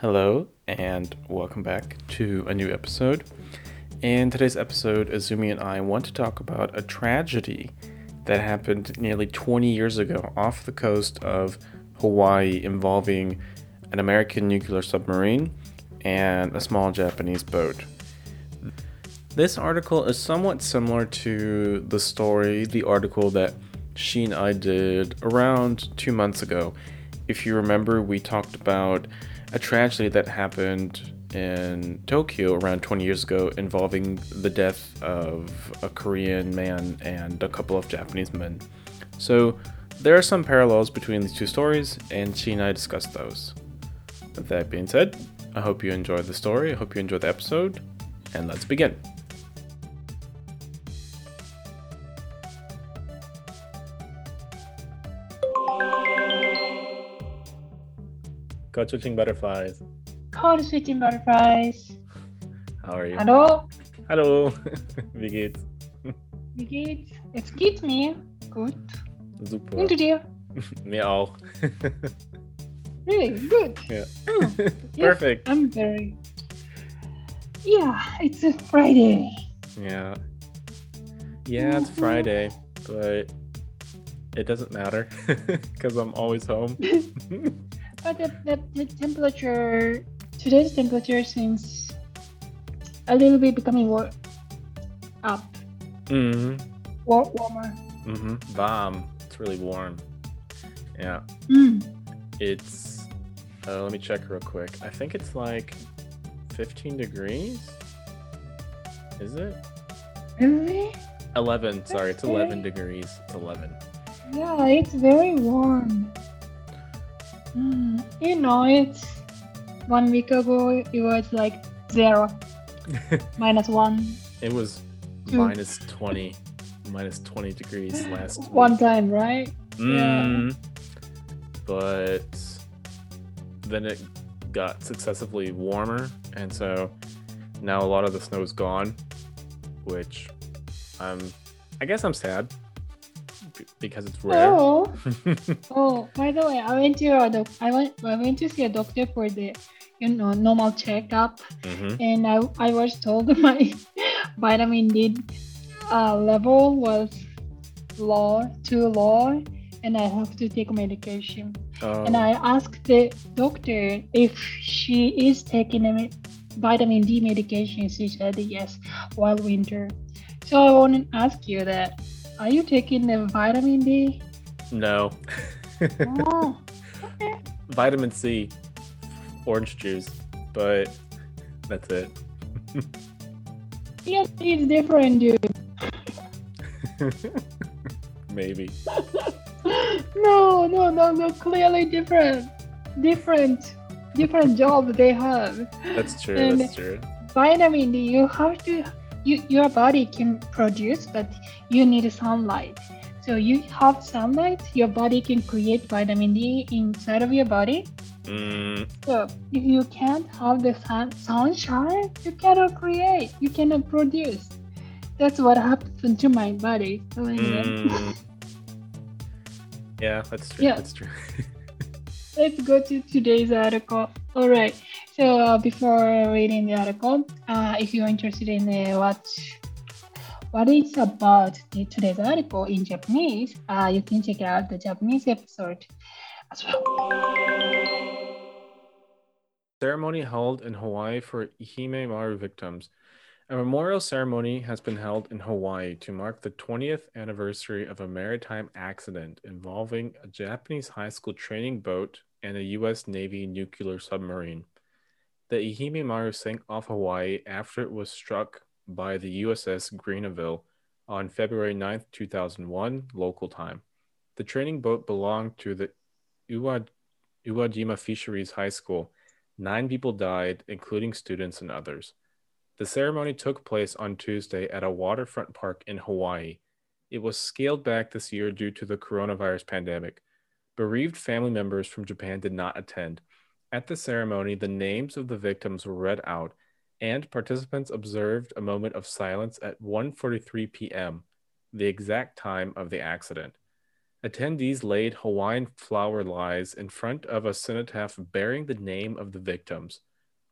Hello, and welcome back to a new episode. In today's episode, Azumi and I want to talk about a tragedy that happened nearly 20 years ago off the coast of Hawaii involving an American nuclear submarine and a small Japanese boat. This article is somewhat similar to the story, the article that she and I did around two months ago. If you remember, we talked about a tragedy that happened in Tokyo around 20 years ago involving the death of a Korean man and a couple of Japanese men. So, there are some parallels between these two stories, and she and I discussed those. With that being said, I hope you enjoyed the story, I hope you enjoyed the episode, and let's begin. Code switching butterflies. Code switching butterflies. How are you? Hallo, Hallo, wie geht's? wie geht's? Es geht mir gut. Super. Und dir? Mir auch. Really good. Yeah. Oh, yes, Perfect. I'm very. Yeah, it's a Friday. Yeah. Yeah, it's Friday, but it doesn't matter because I'm always home. But the, the, the temperature, today's temperature seems a little bit becoming war- up, hmm war- warmer. hmm Warm. It's really warm. Yeah. Mm. It's. Uh, let me check real quick. I think it's like 15 degrees. Is it? Really? 11. Sorry, it's 11 degrees. It's 11. Yeah, it's very warm. Mm, you know, it's one week ago it was like zero, minus one, it was minus 20. Minus 20 degrees last week. one time, right? Mm, But then it got successively warmer, and so now a lot of the snow is gone, which I'm, I guess I'm sad because it's rare. Oh, oh. By the way, I went to a doc- I went I went to see a doctor for the you know normal checkup, hmm and I I was told my vitamin D uh, level was low, too low, and I have to take medication. Oh. and I asked the doctor if she is taking a vitamin D medication. She said yes while winter. So I want to ask you that: Are you taking the vitamin D? no. oh, okay. Vitamin C, orange juice, but that's it. Yes, it's different, dude. Maybe. no, no, no, no. Clearly different, different, different job they have. That's true. And- That's true. vitamin D, you have to, you, your body can produce, but you need sunlight. So you have sunlight, your body can create vitamin D inside of your body. Mm, So if you can't have the sun, sunshine, you cannot create, you cannot produce. That's what happened to my body. So anyway, mm. Yeah, that's true. Yeah. That's true. let's go to today's article. All right. So uh, before reading the article, uh, if you're interested in uh, what what it's about the, today's article in Japanese, uh, you can check out the Japanese episode as well. ceremony held in Hawaii for Ehime Maru victims. A memorial ceremony has been held in Hawaii to mark the 20th anniversary of a maritime accident involving a Japanese high school training boat and a U.S. Navy nuclear submarine. The Ehime Maru sank off Hawaii after it was struck by the USS Greeneville on February 9th, 2001, local time. The training boat belonged to the Uwa, Uwajima Fisheries High School. Nine people died, including students and others. The ceremony took place on Tuesday at a waterfront park in Hawaii. It was scaled back this year due to the coronavirus pandemic. Bereaved family members from Japan did not attend. At the ceremony, the names of the victims were read out, and participants observed a moment of silence at 1:43 p.m., the exact time of the accident. Attendees laid Hawaiian flower lies in front of a cenotaph bearing the name of the victims.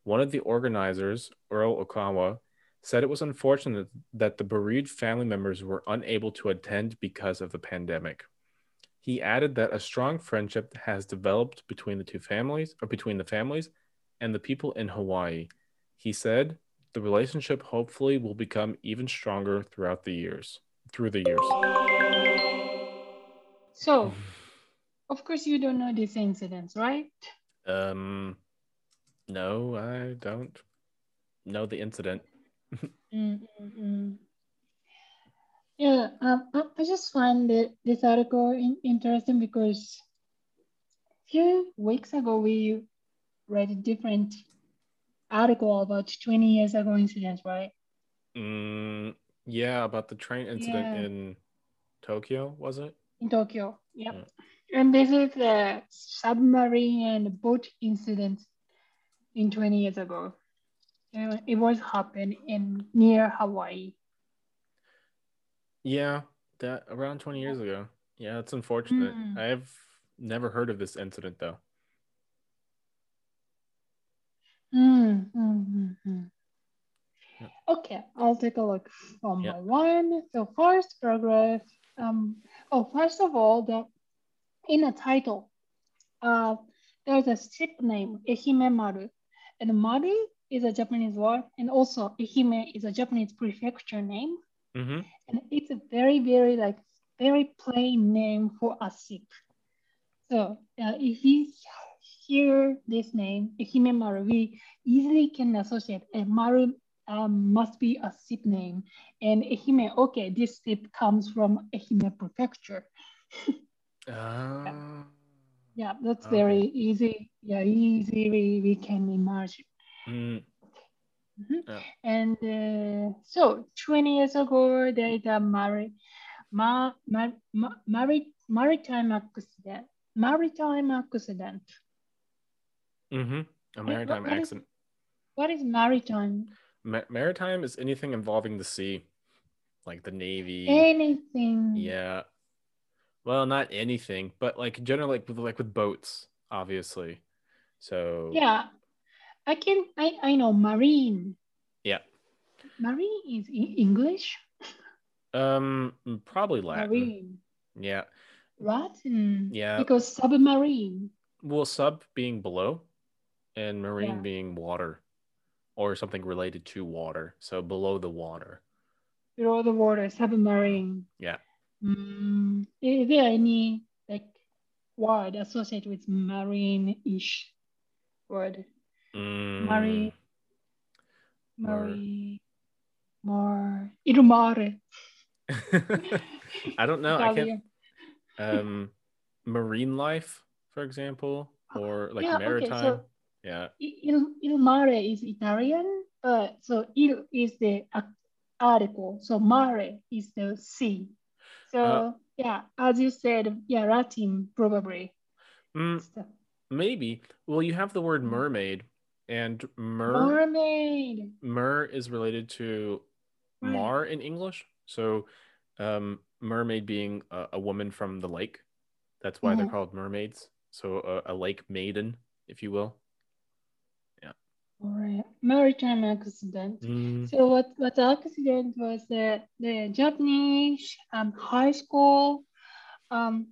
One of the organizers, Earl Okawa, said it was unfortunate that the bereaved family members were unable to attend because of the pandemic. He added that a strong friendship has developed between the two families, or between the families and the people in Hawaii. He said the relationship hopefully will become even stronger throughout the years, through the years. So, of course, you don't know these incidents, right? Um, no, I don't know the incident. Mm-mm-mm. Yeah, um, I, just find that this article in, interesting because a few weeks ago we read a different article about 20 years ago incidents, right? Mm, yeah, about the train incident Yeah. in Tokyo, was it? In Tokyo. Yep. Yeah. And this is the submarine and boat incident in 20 years ago. Uh, It was happened in near Hawaii. Yeah, that around 20 years ago. Yeah, it's unfortunate. Mm. I've never heard of this incident though. Mm, mm, mm, mm. Yeah. Okay, I'll take a look one Yeah. by one. So first paragraph. Um, oh, first of all, the in the title, uh, there's a ship name Ehime Maru, and Maru is a Japanese word, and also Ehime is a Japanese prefecture name, Mm-hmm. and it's a very, very like very plain name for a ship. So uh, if you hear this name, Ehime Maru, we easily can associate a Maru um, must be a ship name. And Ehime, okay, this ship comes from Ehime Prefecture. Uh, Yeah, that's Okay. very easy. Yeah, easy we, we can imagine. mm, And uh, so 20 years ago, there is a mari- ma- ma- ma- mari- maritime accident. Maritime accident. mm-hmm. A maritime what is- accident. What is maritime? Ma- maritime is anything involving the sea, like the navy. Anything. Yeah. Well, not anything, but like generally, like with like with boats, obviously. So Yeah. I can, I, I know marine. Yeah. Marine is English? Um, probably Latin. Marine. Yeah. Latin. Yeah. Because submarine. Well, sub being below, and marine Yeah. being water, or something related to water. So below the water. below the water, submarine. Yeah. Mm, is there any like word associated with marine-ish word? Mm, Marine, Mar- marine, mar, il mare. I don't know. I can't. Um, marine life, for example, or like Yeah, okay, maritime. so- yeah. Il, il mare is Italian, but so il is the article, so mare is the sea. So Uh, yeah, as you said, yeah, Latin probably. Mm, So, maybe. Well, you have the word Mm. mermaid, and mer mermaid. mer is related to mar in English. So, um, mermaid being a, a woman from the lake. That's why they're Mhm. called mermaids. So, a, a lake maiden, if you will. Yeah. All right, maritime accident. Mm, So what what the accident was that the Japanese um, high school um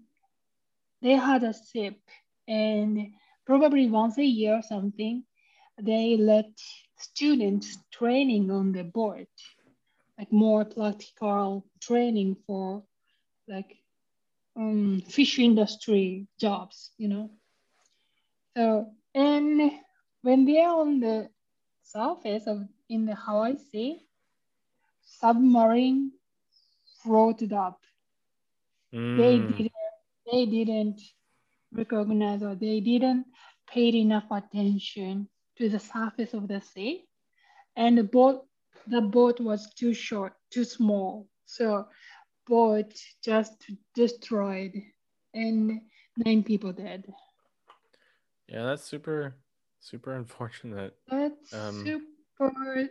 they had a ship and probably once a year or something they let students training on the board like more practical training for like um, fish industry jobs you know so and when they are on the surface of in the Hawaii Sea, submarine floated up. They mm, didn't they didn't recognize or they didn't pay enough attention to the surface of the sea. And the boat the boat was too short, too small. So boat just destroyed and nine people dead. yeah, that's super, super unfortunate. That's Um, super.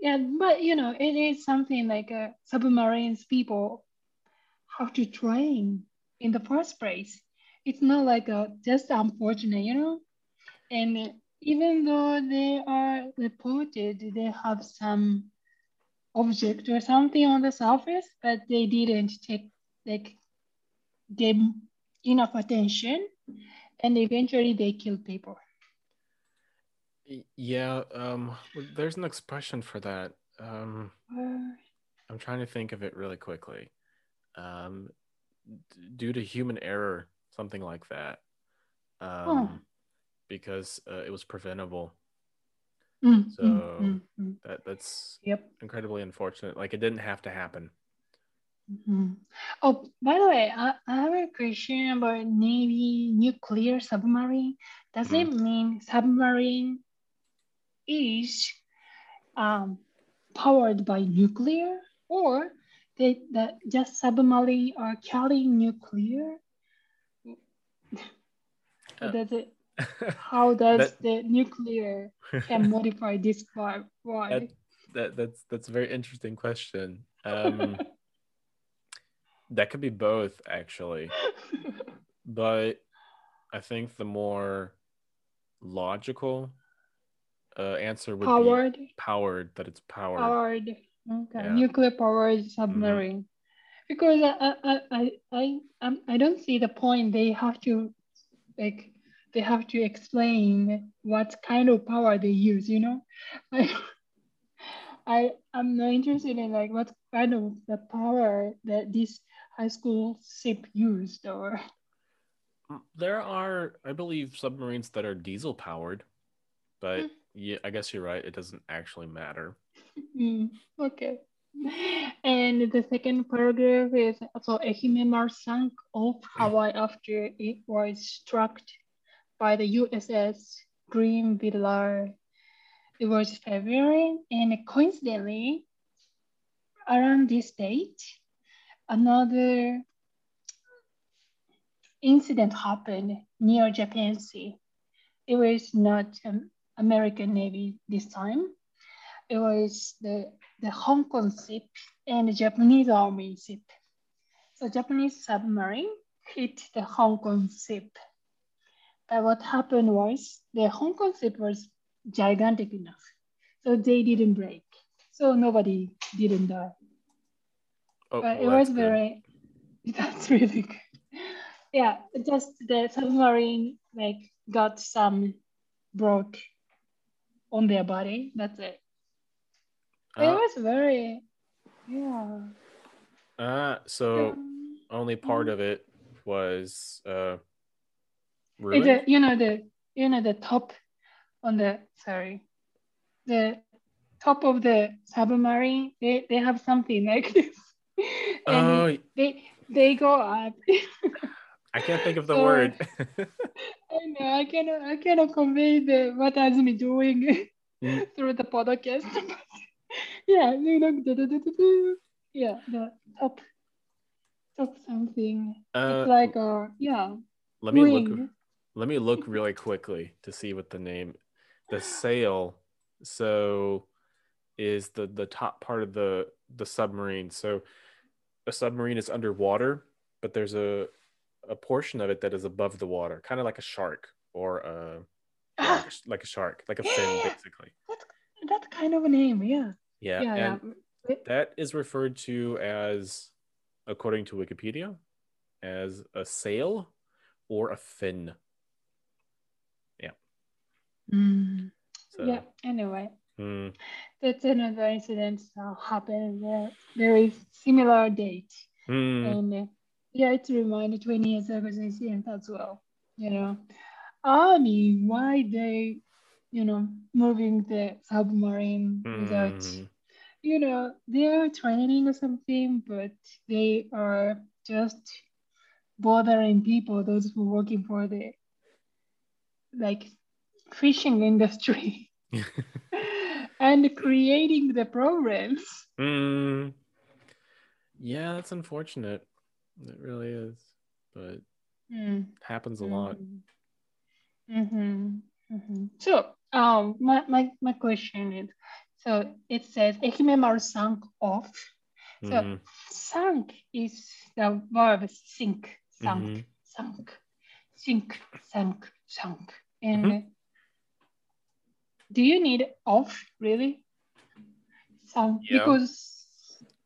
Yeah, but you know, it is something like uh, submarines people have to train in the first place. It's not like a, just unfortunate, you know? And even though they are reported, they have some object or something on the surface, but they didn't take like give enough attention, and eventually they kill people. Yeah, um, there's an expression for that. Um, Uh, I'm trying to think of it really quickly. Um, due to human error, something like that. Um, because uh, it was preventable. mm, So- mm, mm, mm. That that's Yep. incredibly unfortunate. Like it didn't have to happen. Mhm. Oh, by the way, I, I have a question about Navy nuclear submarine. Does it mean submarine is um, powered by nuclear, or they that just submarine are carrying nuclear? Uh, does it? How does That- the nuclear can modify this part? Why? that, that that's that's a very interesting question. Um, that could be both actually, but I think the more logical uh, answer would be powered, powered. That it's powered. powered, okay, Yeah. nuclear powered submarine. Because I, I, I, I, I, I don't see the point. They have to, like, they have to explain what kind of power they use. You know, I, I, I'm not interested in like what kind of the power that this high school ship used or. Mm, There are, I believe, submarines that are diesel powered, but Hmm. yeah, I guess you're right. It doesn't actually matter. Mm, okay. And the second paragraph is also so Ehime Maru sank off Hawaii after it was struck by the USS Green Villar. It was February, and coincidentally, around this date, another incident happened near Japan Sea. It was not um, American Navy this time it was the, the Hong Kong ship and the Japanese army ship. So Japanese submarine hit the Hong Kong ship. But what happened was the Hong Kong ship was gigantic enough. So they didn't break. So nobody didn't die. Oh, But it was that's good. very, that's really good. Yeah, just the submarine like got some broke on their body. That's it. It Uh, was very, yeah. uh, so Um, only part of it was uh, it's a, you know the you know the top on the sorry, the top of the submarine. They they have something like this, and Oh, they they go up. I can't think of the Sorry. word. I know I cannot I cannot convey the what Azumi doing Mm. through the podcast. yeah, you know, do- do- do- do- do. yeah, the top top something. Uh, it's like a yeah. let me look. Let me look really quickly to see what the name. The sail, so, is the the top part of the the submarine. So, a submarine is underwater, but there's a a portion of it that is above the water, kind of like a shark or a yeah, Ah, like, like a shark, like a fin, basically. that's that kind of a name, yeah. Yeah, Yeah, yeah. and that is referred to as, according to Wikipedia, as a sail or a fin. Mm, So, yeah. Anyway, hmm, that's another incident that happened uh, very similar date. hmm. And uh, yeah, it's reminded 20 years ago incident as well. You know, army, why they, you know, moving the submarine without, Mhm. you know, they're training or something, but they are just bothering people, those who are working for the like fishing industry and creating the problems. Hmm. Yeah, that's unfortunate. It really is, but Mm. happens a lot. Mm-hmm. Mm-hmm. So, um, my, my, my question is, so it says Ehimemaru sank off. So Mhm. sank is the verb sink, sunk, Mhm. sunk, sink, sunk, sunk. And Mm-hmm. Do you need off really? Sunk Yeah. because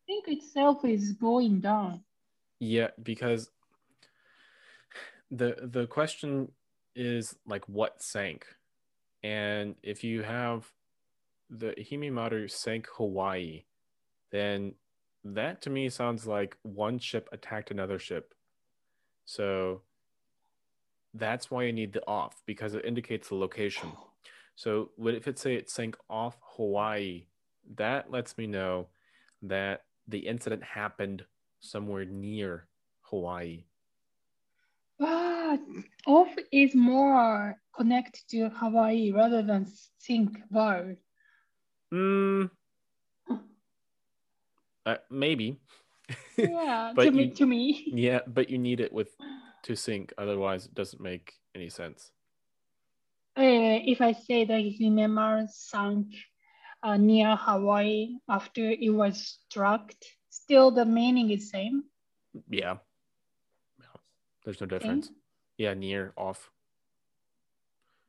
think itself is going down. Yeah, because the the question is like what sank, and if you have the Himemaru sank Hawaii, then that to me sounds like one ship attacked another ship. So that's why you need the off because it indicates the location. So what if it say it sank off Hawaii? That lets me know that the incident happened somewhere near Hawaii. But off is more connected to Hawaii rather than sink var. Mm, uh, maybe. Yeah, But to me, you- to me. yeah, but you need it with to sink, Otherwise, it doesn't make any sense. Uh, if I say that Himemar sank uh, near Hawaii after it was struck, still the meaning is same. Yeah. No, There's no difference. Yeah, near off.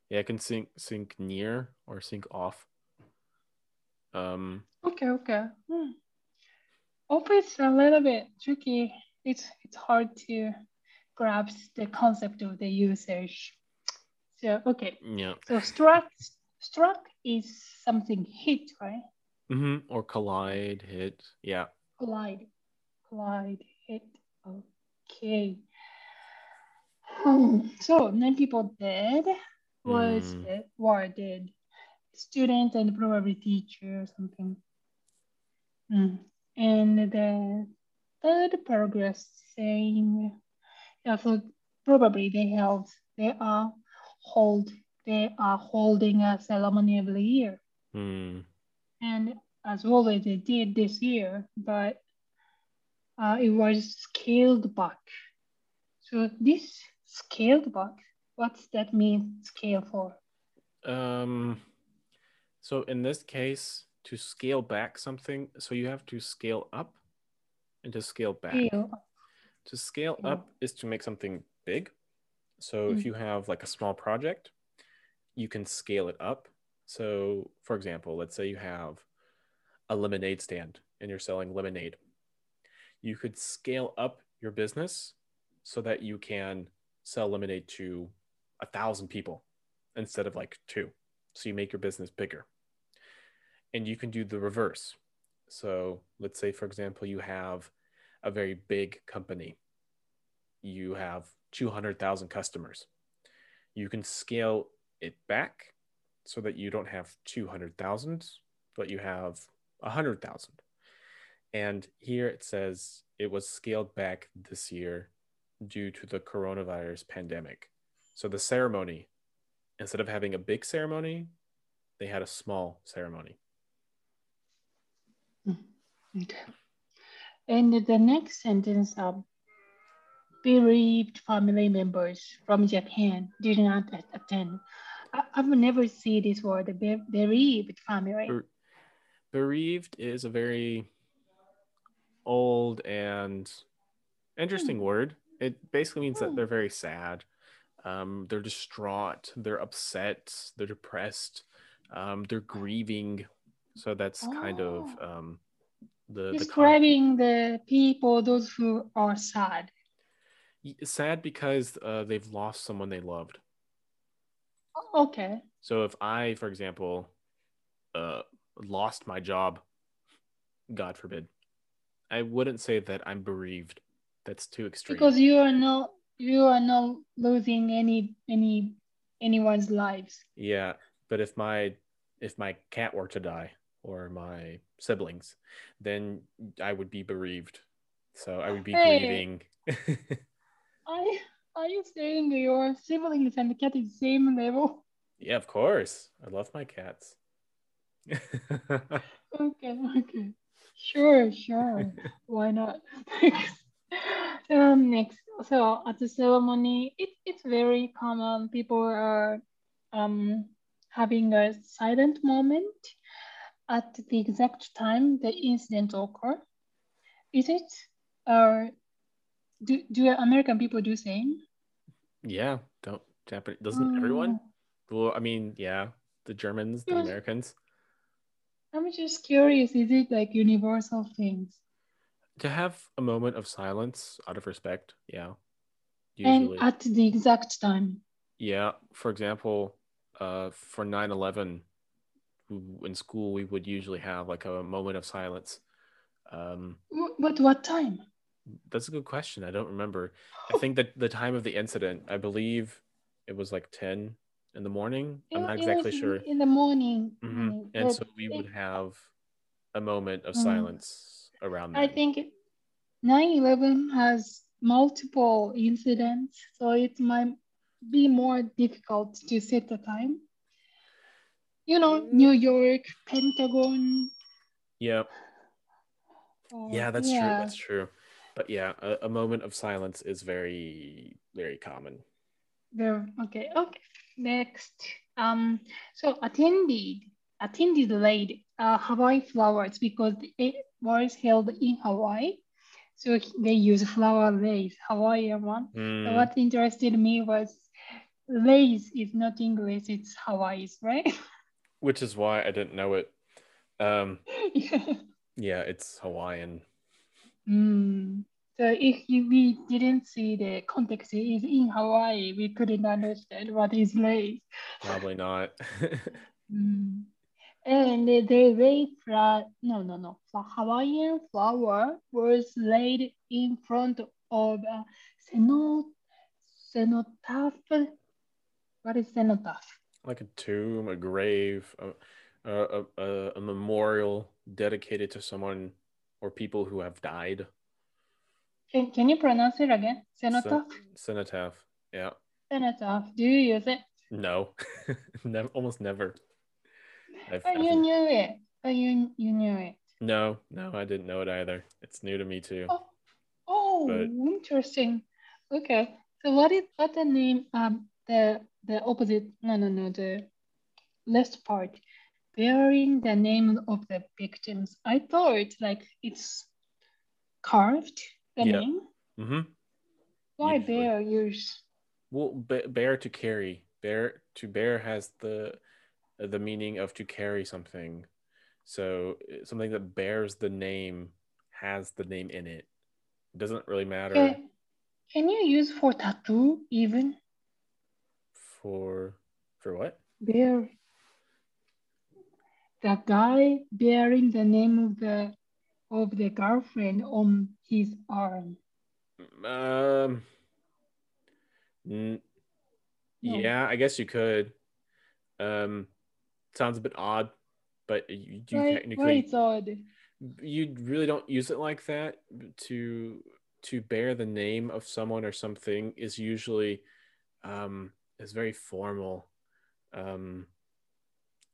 Yeah, I can sink sync near or sink off. Um Okay, okay. Hmm. Off is a little bit tricky. It's it's hard to grasp the concept of the usage. So okay. yeah. So struck struck is something hit, right? Mm-hmm. Or collide, hit. Yeah. Collide. Collide, hit. Okay. So nine people dead was Mm. dead, were dead. Student and probably teacher or something. Hmm. And the third paragraph saying yeah, so probably they held they are hold they are holding a ceremony every year. Hmm. and as always they did this year, but uh, it was scaled back. So this scaled back, what's that mean scale for? Um so in this case, to scale back something, so you have to scale up and to scale back. Scale. To scale Yeah. up is to make something big. So if Mm. you have like a small project, you can scale it up. So for example, let's say you have a lemonade stand and you're selling lemonade. You could scale up your business so that you can sell lemonade to a thousand people instead of like two. So you make your business bigger. And you can do the reverse. So let's say, for example, you have a very big company. You have 200,000 customers. You can scale it back so that you don't have 200,000, but you have 100,000. And here it says it was scaled back this year due to the coronavirus pandemic. So the ceremony, instead of having a big ceremony, they had a small ceremony. Okay. And the next sentence um, bereaved family members from Japan did not attend. I, I've never seen this word, the bereaved family. Ber- bereaved is a very old and interesting word. It basically means that Hmm. they're very sad. Um, they're distraught. They're upset. They're depressed. Um, they're grieving. So that's kind of Oh. um, the, the Describing the people, those who are sad. Sad because uh, they've lost someone they loved. Okay. So if I, for example, uh, lost my job, God forbid, I wouldn't say that I'm bereaved. That's too extreme. Because you are not you are not losing any any anyone's lives. yeah, but if my if my cat were to die or my siblings, then I would be bereaved. So I would be Hey. grieving. I are you saying your siblings and the cat is the same level? yeah, of course. I love my cats. Okay, okay. Sure, sure. Why not? um, next, so at the ceremony, it, it's very common. People are um, having a silent moment at the exact time the incident occur. Is it? Or do do American people do same? Yeah, don't Japanese doesn't everyone? Well, I mean, yeah, the Germans, the. Americans. I'm just curious. Is it like universal things? To have a moment of silence out of respect, yeah. And Usually. at the exact time. Yeah, for example, uh, for 9 11, in school, we would usually have like a moment of silence. Um, But what time? That's a good question. I don't remember. I think that the time of the incident, I believe it was like 10 in the morning. I'm not exactly sure. In the morning. Mhm. And so we would have a moment of Mhm. silence around that. I think 9/11 has multiple incidents, so it might be more difficult to set the time. You know, Mm. New York, Pentagon. Yeah, or- yeah, that's true. That's true. But yeah, a, a moment of silence is very, very common. There. Okay. Okay. Next. Um. So attended attended laid uh, Hawaii flowers because it was held in Hawaii. So they use flower lace, Hawaiian one. So Mm, what interested me was lace is not English, it's Hawaii's, right? which is why I didn't know it. Um, yeah. yeah, it's Hawaiian. Mm. So if we didn't see the context is in Hawaii, we couldn't understand what is lace. Probably not. Mm. And the, laid fra- no no no the Hawaiian flower was laid in front of a ceno- cenotaph. What is cenotaph? like a tomb, a grave, a, a, a, a memorial dedicated to someone or people who have died. Can, can you pronounce it again? Cenotaph? Cenotaph. Yeah. Cenotaph. Do you use it? No. never, almost never. I've, Oh, you I've- knew it. Oh, you, you knew it. no, no, I didn't know it either. It's new to me too. Oh, oh But- interesting. Okay. So what is what the name um the the opposite no no no the last part bearing the name of the victims. I thought like it's carved the Yeah. name. Mm-hmm. Why Usually. bear use Well, be- bear to carry. Bear to bear has the the meaning of to carry something. So something that bears the name has the name in it. It doesn't really matter can, can you use for tattoo even? for for what? bear That guy bearing the name of the of the girlfriend on his arm. Um. n- No. Yeah, I guess you could. Um, sounds a bit odd, but you, you why, technically why it's odd? you really don't use it like that to to bear the name of someone or something is usually um is very formal um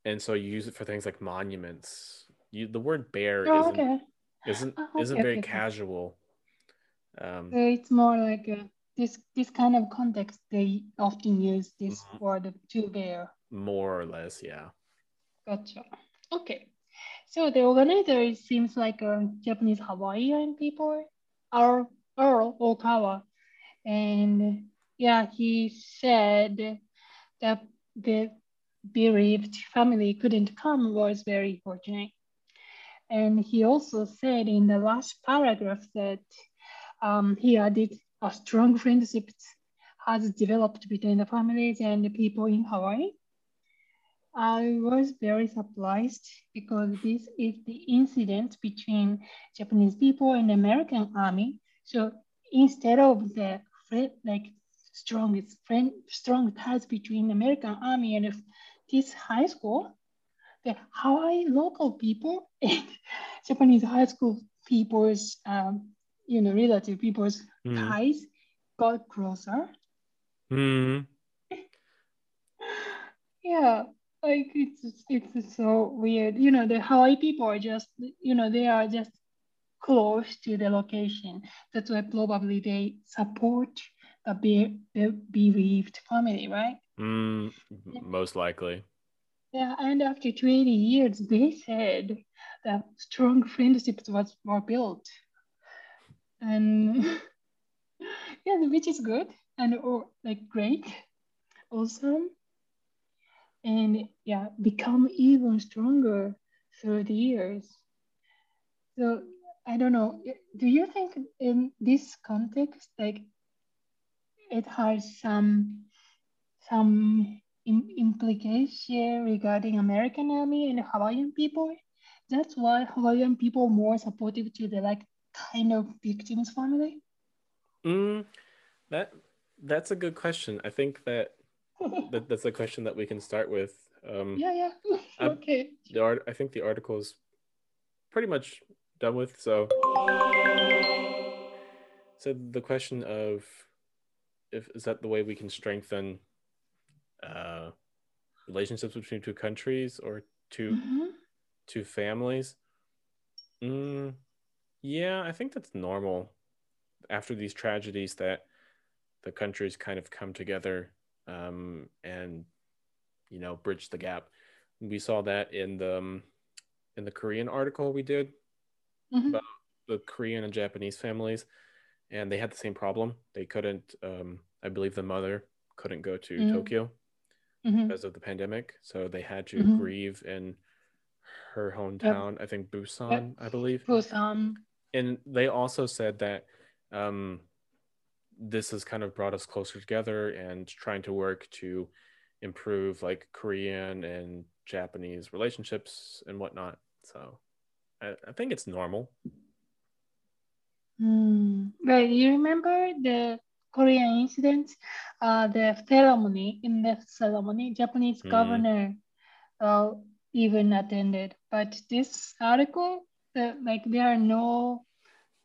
and so you use it for things like monuments you the word bear Oh, isn't okay. Isn't Oh, okay, isn't very okay, casual um So it's more like uh this this kind of context they often use this Mhm. word to bear. more or less yeah Gotcha. Okay. So the organizer seems like a Japanese Hawaiian people, Earl, Earl Okawa. And yeah, he said that the bereaved family couldn't come was very fortunate. And he also said in the last paragraph that um, he added a strong friendship has developed between the families and the people in Hawaii. I was very surprised because this is the incident between Japanese people and American army. So instead of the like strongest friend, strong ties between American army and this high school, the Hawaii local people and Japanese high school people's, um, you know, relative people's Mhm. ties got closer. Mhm. Yeah, like it's it's so weird. You know, the Hawaii people are just you know they are just close to the location. That's why probably they support the be- be- bereaved family, right? Mm, most likely Yeah, and after 20 years, they said that strong friendships was were built. And yeah, which is good and or like great, awesome, and yeah, become even stronger through the years. So I don't know. Do you think in this context, like it has some some implication regarding American army and Hawaiian people? That's why Hawaiian people more supportive to the like kind of victims family. Mm, that that's a good question. I think that, that that's a question that we can start with. Um, yeah, yeah. okay. The art. I think the article is pretty much done with. So, so the question of if is that the way we can strengthen uh, relationships between two countries or 2 mm-hmm. two families? Mm, yeah, I think that's normal. After these tragedies, that the countries kind of come together um, and you know bridge the gap. We saw that in the um, in the Korean article we did mm-hmm. about the Korean and Japanese families, and they had the same problem. They couldn't, um, I believe, the mother couldn't go to mm-hmm. Tokyo mm-hmm. because of the pandemic, so they had to Mhm. grieve in her hometown. I think Busan, I believe. Busan. and they also said that um, this has kind of brought us closer together and trying to work to improve like Korean and Japanese relationships and whatnot. So I, I think it's normal. Mm. But you remember the Korean incident? Uh, the ceremony in the ceremony, Japanese Mm. governor uh, even attended. But this article, the, like there are no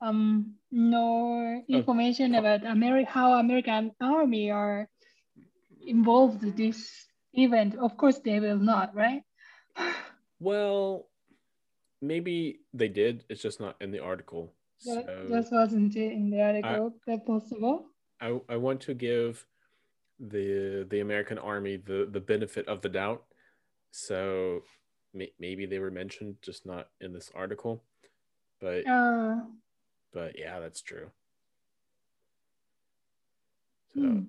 um no information about Ameri- how American army are involved in this event. Of course, they will not, right? Well, maybe they did. It's just not in the article. That, So that wasn't in the article. that possible. I, I want to give the the American Army the the benefit of the doubt. So may, maybe they were mentioned, just not in this article. But Uh, but yeah, that's true. So Hmm.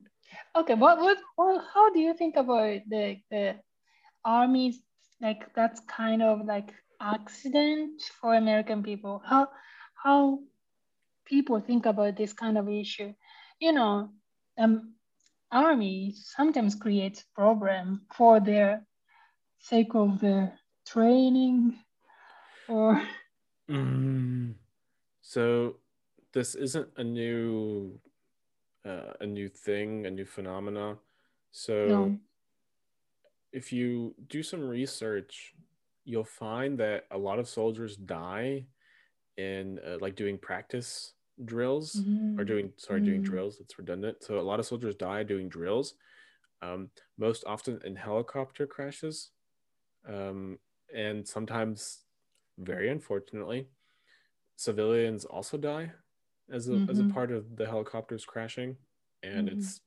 Okay, what what well, how do you think about the the armies like that's kind of like accident for American people? How how people think about this kind of issue? You know, um, army sometimes creates problem for their sake of their training or Mm. So this isn't a new uh, a new thing, a new phenomena. So no. if you do some research, you'll find that a lot of soldiers die in uh, like doing practice drills or Mhm. doing sorry doing Mm. drills. It's redundant. So a lot of soldiers die doing drills. Um, most often in helicopter crashes, um, and sometimes, very unfortunately, civilians also die as a as a Mhm. part of the helicopters crashing, and Mhm. it's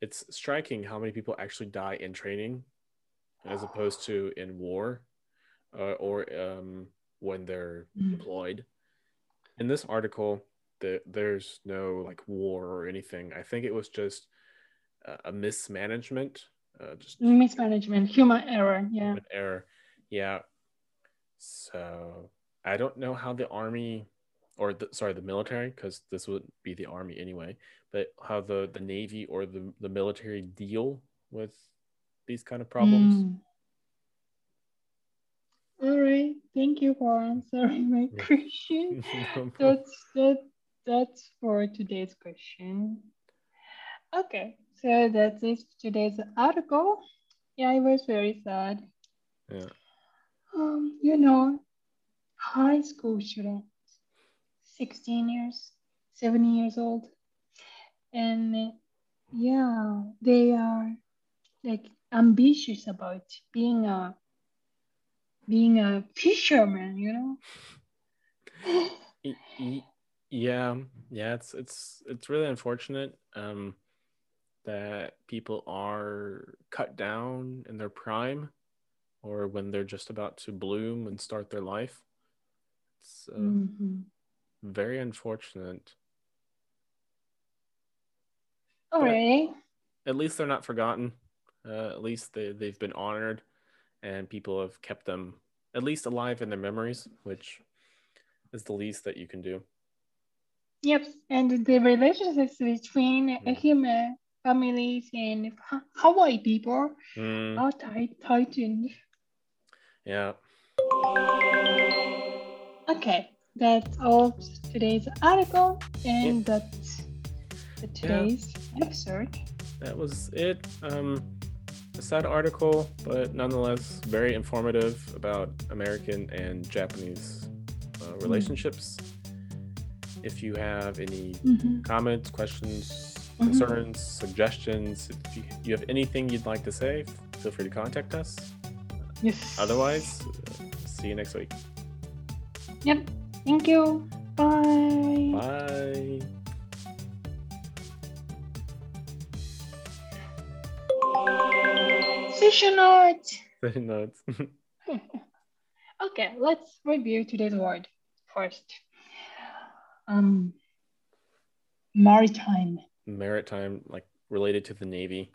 it's striking how many people actually die in training as opposed to in war uh, or um, when they're Mm. deployed. In this article, the, there's no like war or anything. I think it was just a, a mismanagement, uh, just mismanagement, human error. Yeah. an error. Yeah. So I don't know how the army or the, sorry the military because this would be the army anyway but how the the navy or the, the military deal with these kind of problems Mm. All right. Thank you for answering my question. No. That's that that's for today's question. Okay. So that's it for today's article. Yeah, it was very sad. yeah Um, you know, high school students, 16 years, 7 years old. And yeah, they are like ambitious about being a being a fisherman, you know? Yeah yeah it's it's it's really unfortunate um that people are cut down in their prime or when they're just about to bloom and start their life it's uh, Mhm. very unfortunate Alright. At least they're not forgotten. Uh, at least they, they've been honored and people have kept them at least alive in their memories, which is the least that you can do. Yep. And the relationships between Mm. Ehime families and Hawaii people Mm, are tight, tightened. yeah. Okay, that's all today's article, and that's the today's episode. that was it. Um, a sad article, but nonetheless very informative about American and Japanese uh, relationships. If you have any Mhm. comments, questions, Mhm. concerns, suggestions, if you, you have anything you'd like to say, feel free to contact us. Yes. Otherwise, uh, see you next week. Yep. Thank you. Bye. Bye. Session notes. Okay, let's review today's word first. Um, maritime. Maritime, like related to the navy,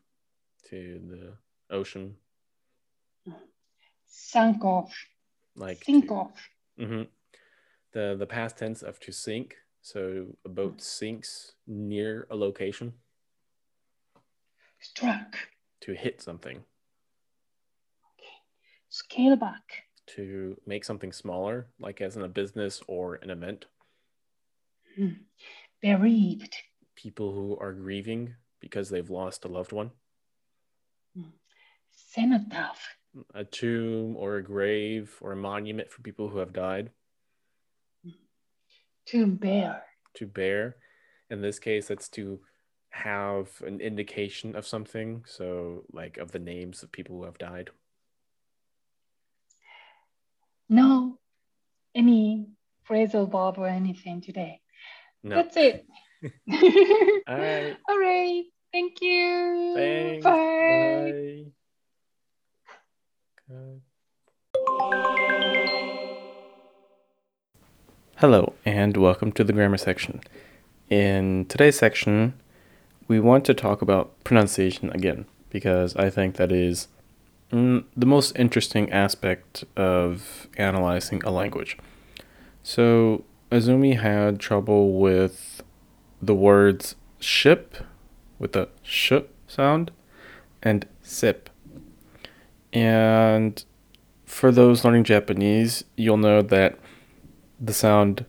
to the ocean, Sunk off. like Sink to- off. Mhm. The the past tense of to sink. So a boat sinks near a location Struck. to hit something, Scale back. to make something smaller, like as in a business or an event. Hmm. Bereaved. People who are grieving because they've lost a loved one, hmm. Cenotaph. a tomb or a grave or a monument for people who have died. Hmm. To bear. To bear, in this case, it's to have an indication of something. So, like of the names of people who have died. No any phrasal verb or anything today. No. That's it. All right. All right. Thank you. Thanks. Bye. Bye. Hello, and welcome to the grammar section. In today's section, we want to talk about pronunciation again because I think that is mm, the most interesting aspect of analyzing a language. So, Azumi had trouble with the words ship with the sh sound and sip. And for those learning Japanese, you'll know that the sound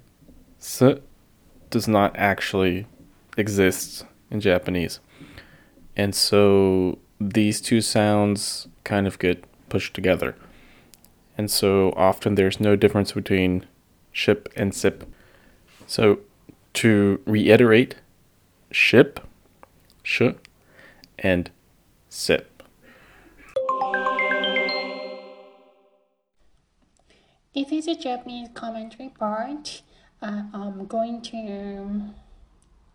s does not actually exist in Japanese. And so these two sounds kind of get pushed together. And so often there's no difference between ship and sip. So to reiterate, ship, sh, and sip. This is a Japanese commentary part. Uh, I'm going to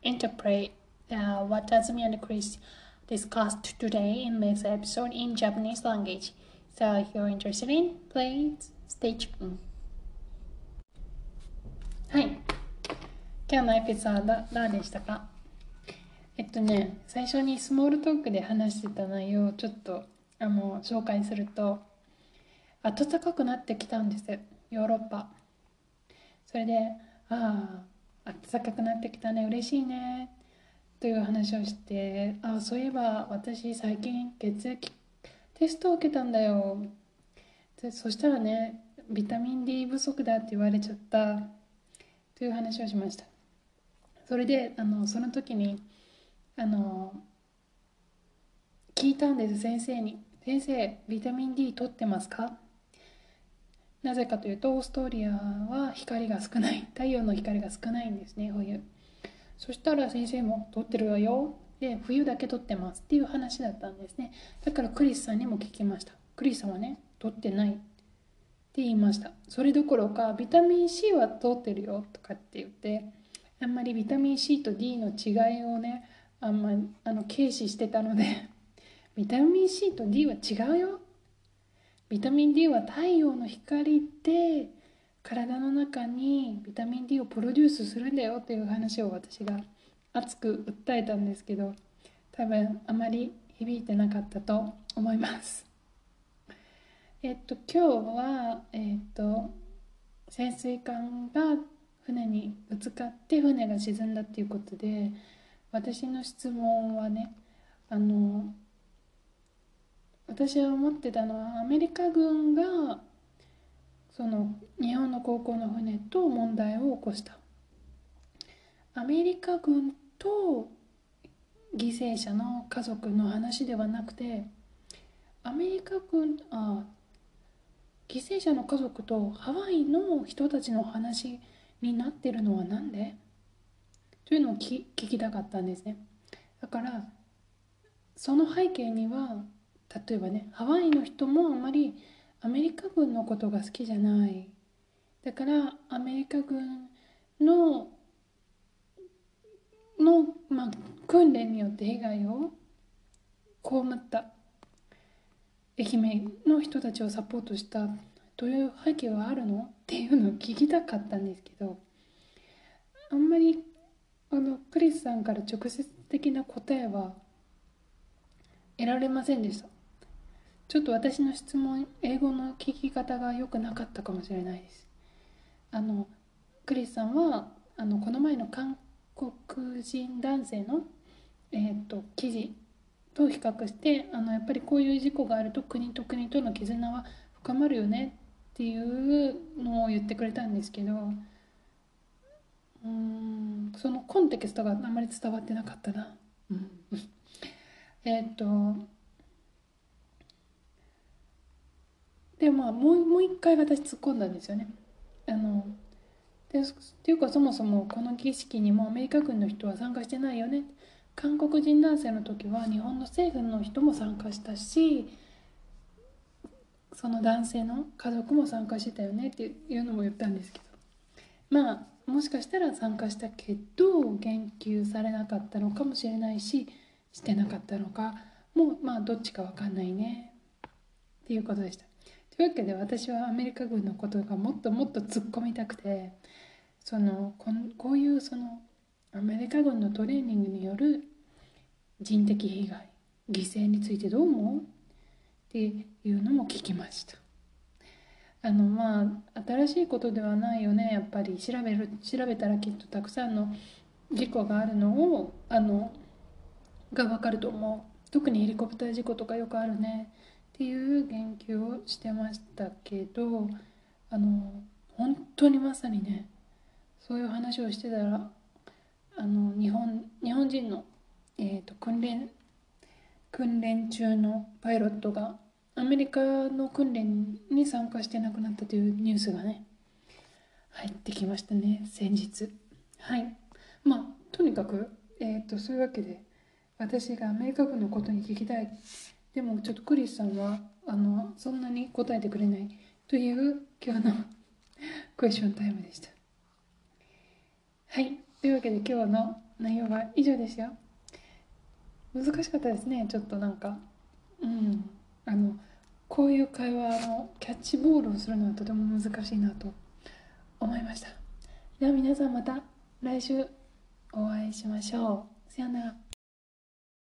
interpret uh, what Azumi and Chris discussed today in this episode in Japanese language. So if you're interested in, please stay tuned. はい。今日のエピソードどうでしたか？えっとね、最初にスモールトークで話してた内容をちょっとあの紹介すると、暖かくなってきたんですヨーロッパそれでああ暖かくなってきたね嬉しいねという話をしてあそういえば私最近血液テストを受けたんだよ。でそしたらねビタミン D 不足だって言われちゃった。という話をしました。それであのその時にあの聞いたんです先生に。先生ビタミン D 取ってますか？なぜかというとオーストリアは光が少ない。太陽の光が少ないんですね冬。そしたら先生も取ってるわよ。で冬だけ取ってますっていう話だったんですね。だからクリスさんにも聞きました。クリスさんはね取ってないって言いました。それどころかビタミン C は取ってるよとかって言ってあんまりビタミン C と D の違いをねあんまあの軽視してたので ビタミン C と D は違うよ。ビタミン D は太陽の光で体の中にビタミン D をプロデュースするんだよっていう話を私が熱く訴えたんですけど多分あまり響いてなかったと思います。えっと今日はえっと潜水艦が船にぶつかって船が沈んだっていうことで私の質問はねあの私は思ってたのはアメリカ軍がその日本の航行の船と問題を起こした。アメリカ軍と犠牲者の家族の話ではなくてアメリカ軍あ犠牲者の家族とハワイの人たちの話になってるのは何で？というのを聞きたかったんですね。だからその背景には例えばねハワイの人もあまりアメリカ軍のことが好きじゃない。だからアメリカ軍のの、まあ、訓練によって被害を被った。愛媛の人たちをサポートした。どういう背景はあるの？っていうのを聞きたかったんですけど。あんまりあのクリスさんから直接的な答えは得られませんでした。ちょっと私の質問英語の聞き方が良くなかったかもしれないですあのクリスさんはあのこの前の韓国人男性の、えーと、記事と比較してあのやっぱりこういう事故があると国と国との絆は深まるよねっていうのを言ってくれたんですけどうんそのコンテキストがあまり伝わってなかったな。うん、えっとでまあもうもう一回私突っ込んだんですよね。あのでっていうかそもそもこの儀式にもアメリカ軍の人は参加してないよね韓国人男性の時は日本の政府の人も参加したしその男性の家族も参加してたよねっていうのも言ったんですけどまあもしかしたら参加したけど言及されなかったのかもしれないししてなかったのかもうまあどっちか分かんないねっていうことでした。というわけで私はアメリカ軍のことがもっともっと突っ込みたくてそのここういうそのアメリカ軍のトレーニングによる人的被害犠牲についてどう思う？っていうのも聞きました。あのまあ新しいことではないよね。やっぱり調べる調べたらきっとたくさんの事故があるのをあのが分かると思う。特にヘリコプター事故とかよくあるね。っていう言及をしてましたけどあの本当にまさにねそういう話をしてたらあの日本日本人の、えーと、訓練訓練中のパイロットがアメリカの訓練に参加して亡くなったというニュースがね入ってきましたね先日。はい。まあとにかく、えー、とそういうわけで私がアメリカ軍のことに聞きたいでもちょっとクリスさんはあのそんなに答えてくれないという今日の クエスチョンタイムでした。はい。というわけで今日の内容は以上ですよ。難しかったですね。ちょっとなんか。うん。あのこういう会話のキャッチボールをするのはとても難しいなと思いました。では皆さんまた来週お会いしましょう。さよなら。